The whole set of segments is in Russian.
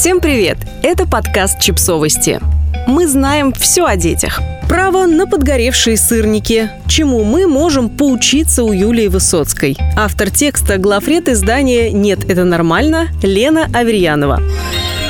Всем привет! Это подкаст «Чипсовости». Мы знаем все о детях. Право на подгоревшие сырники. Чему мы можем поучиться у Юлии Высоцкой. Автор текста главред издания «Нет, это нормально» Лена Аверьянова.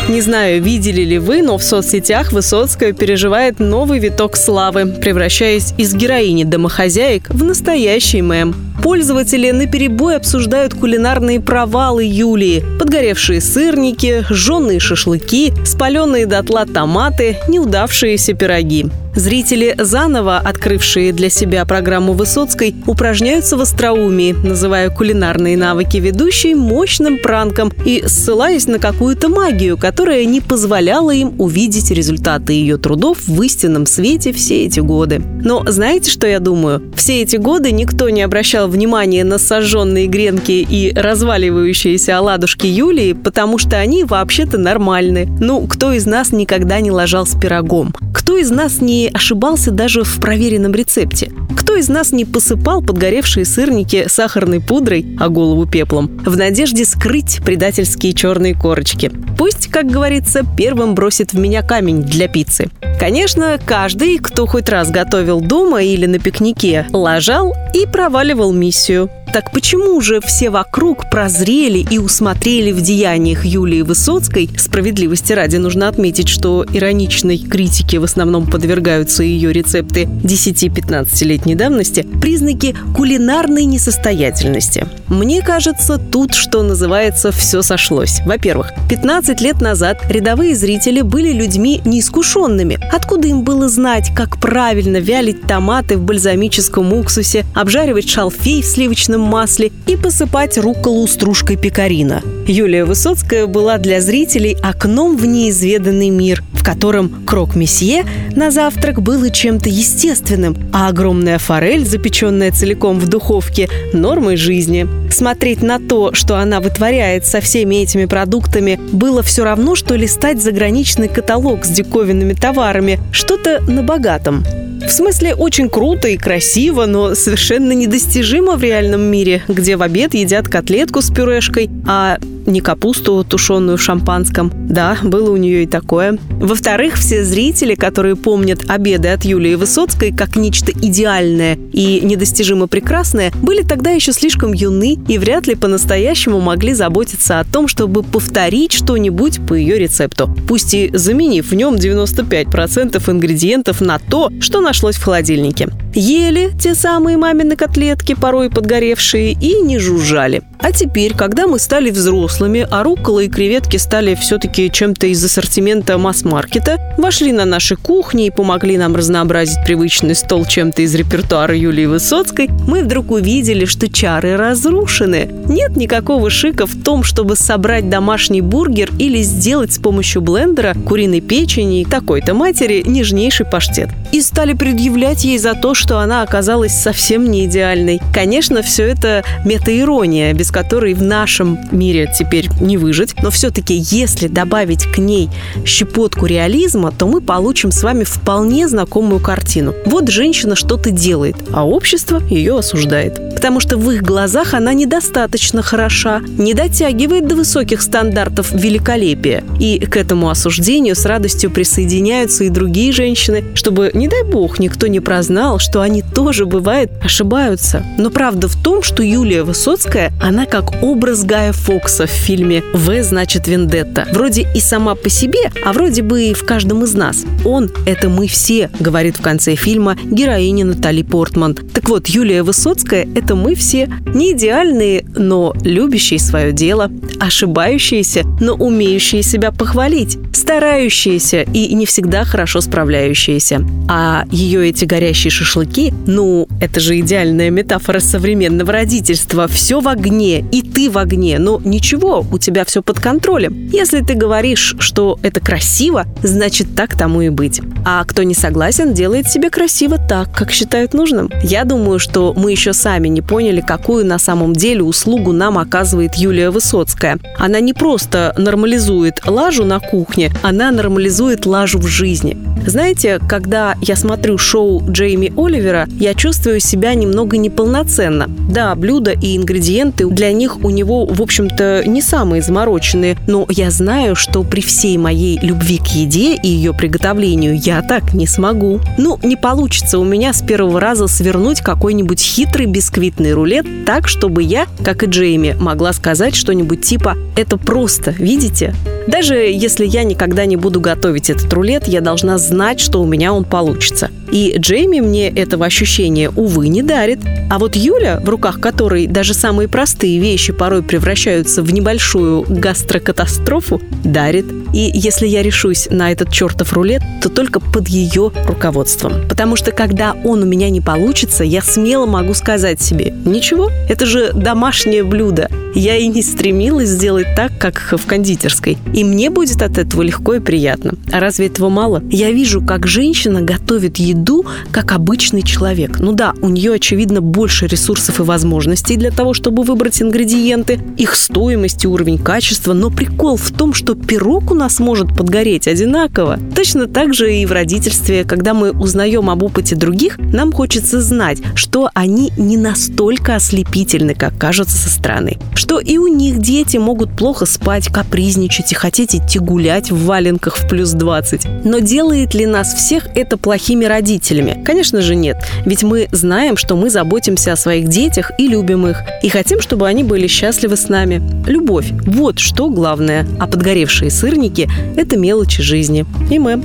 Не знаю, видели ли вы, но в соцсетях Высоцкая переживает новый виток славы, превращаясь из героини домохозяек в настоящий мем. Пользователи на перебой обсуждают кулинарные провалы Юлии. Подгоревшие сырники, жженые шашлыки, спаленные дотла томаты, неудавшиеся пироги. Зрители, заново открывшие для себя программу Высоцкой, упражняются в остроумии, называя кулинарные навыки ведущей мощным пранком и ссылаясь на какую-то магию, которая не позволяла им увидеть результаты ее трудов в истинном свете все эти годы. Но знаете, что я думаю? Все эти годы никто не обращал внимания на сожженные гренки и разваливающиеся оладушки Юлии, потому что они вообще-то нормальны. Ну, кто из нас никогда не ложал с пирогом? Кто из нас не ошибался даже в проверенном рецепте? Кто из нас не посыпал подгоревшие сырники сахарной пудрой, а голову пеплом, в надежде скрыть предательские черные корочки? Пусть, как говорится, первым бросит в меня камень для пиццы. Конечно, каждый, кто хоть раз готовил дома или на пикнике, ложал и проваливал миссию. Так почему же все вокруг прозрели и усмотрели в деяниях Юлии Высоцкой? Справедливости ради нужно отметить, что ироничной критике в основном подвергаются ее рецепты 10-15-летней давности, признаки кулинарной несостоятельности. Мне кажется, тут, что называется, все сошлось. Во-первых, 15 лет назад рядовые зрители были людьми неискушенными. Откуда им было знать, как правильно вялить томаты в бальзамическом уксусе, обжаривать шалфей в сливочном сливочном масле и посыпать рукколу стружкой пекарина. Юлия Высоцкая была для зрителей окном в неизведанный мир, в котором крок-месье на завтрак было чем-то естественным, а огромная форель, запеченная целиком в духовке, нормой жизни. Смотреть на то, что она вытворяет со всеми этими продуктами, было все равно, что листать заграничный каталог с диковинными товарами, что-то на богатом. В смысле, очень круто и красиво, но совершенно недостижимо в реальном мире, где в обед едят котлетку с пюрешкой, а не капусту, тушеную в шампанском. Да, было у нее и такое. Во-вторых, все зрители, которые помнят обеды от Юлии Высоцкой как нечто идеальное и недостижимо прекрасное, были тогда еще слишком юны и вряд ли по-настоящему могли заботиться о том, чтобы повторить что-нибудь по ее рецепту, пусть и заменив в нем 95% ингредиентов на то, что нашлось в холодильнике. Ели те самые мамины котлетки, порой подгоревшие, и не жужжали. А теперь, когда мы стали взрослыми, а руккола и креветки стали все-таки чем-то из ассортимента масс-маркета, вошли на наши кухни и помогли нам разнообразить привычный стол чем-то из репертуара Юлии Высоцкой, мы вдруг увидели, что чары разрушены. Нет никакого шика в том, чтобы собрать домашний бургер или сделать с помощью блендера куриной печени и такой-то матери нежнейший паштет. И стали предъявлять ей за то, что она оказалась совсем не идеальной. Конечно, все это метаирония, без которой в нашем мире теперь не выжить. Но все-таки, если добавить к ней щепотку реализма, то мы получим с вами вполне знакомую картину. Вот женщина что-то делает, а общество ее осуждает. Потому что в их глазах она недостаточно хороша, не дотягивает до высоких стандартов великолепия. И к этому осуждению с радостью присоединяются и другие женщины, чтобы, не дай бог, никто не прознал, что они тоже, бывает, ошибаются. Но правда в том, что Юлия Высоцкая, она как образ Гая Фокса в фильме «В значит Вендетта». Вроде и сама по себе, а вроде бы и в каждом из нас. Он – это мы все, говорит в конце фильма героиня Натали Портман. Так вот, Юлия Высоцкая – это мы все. Не идеальные, но любящие свое дело, ошибающиеся, но умеющие себя похвалить, старающиеся и не всегда хорошо справляющиеся. А ее эти горящие шашлыки, ну, это же идеальная метафора современного родительства. Все в огне, и ты в огне. Но ничего, у тебя все под контролем. Если ты говоришь, что это красиво, значит так тому и быть. А кто не согласен, делает себе красиво так, как считает нужным. Я думаю, что мы еще сами не поняли, какую на самом деле услугу нам оказывает Юлия Высоцкая. Она не просто нормализует лажу на кухне, она нормализует лажу в жизни. Знаете, когда я смотрю шоу Джейми Оливера, я чувствую себя немного неполноценно. Да, блюда и ингредиенты для них у него, в общем-то, не самые замороченные, но я знаю, что при всей моей любви к еде и ее приготовлению я так не смогу. Ну, не получится у меня с первого раза свернуть какой-нибудь хитрый бисквитный рулет так, чтобы я, как и Джейми, могла сказать что-нибудь типа «это просто, видите?» Даже если я никогда не буду готовить этот рулет, я должна знать, что у меня он получится. И Джейми мне этого ощущения, увы, не дарит. А вот Юля, в руках которой даже самые простые вещи порой превращаются в небольшую гастрокатастрофу, дарит. И если я решусь на этот чертов рулет, то только под ее руководством. Потому что когда он у меня не получится, я смело могу сказать себе, ничего, это же домашнее блюдо. Я и не стремилась сделать так, как в кондитерской. И мне будет от этого легко и приятно. А разве этого мало? Я вижу, как женщина готовит еду, как обычный человек. Ну да, у нее, очевидно, больше ресурсов и возможностей для того, чтобы выбрать ингредиенты, их стоимость и уровень качества, но прикол в том, что пирог у нас может подгореть одинаково. Точно так же и в родительстве, когда мы узнаем об опыте других, нам хочется знать, что они не настолько ослепительны, как кажутся со стороны что и у них дети могут плохо спать, капризничать и хотеть идти гулять в валенках в плюс 20. Но делает ли нас всех это плохими родителями? Конечно же нет. Ведь мы знаем, что мы заботимся о своих детях и любим их. И хотим, чтобы они были счастливы с нами. Любовь – вот что главное. А подгоревшие сырники – это мелочи жизни. И мы.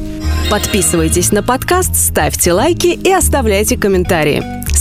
Подписывайтесь на подкаст, ставьте лайки и оставляйте комментарии.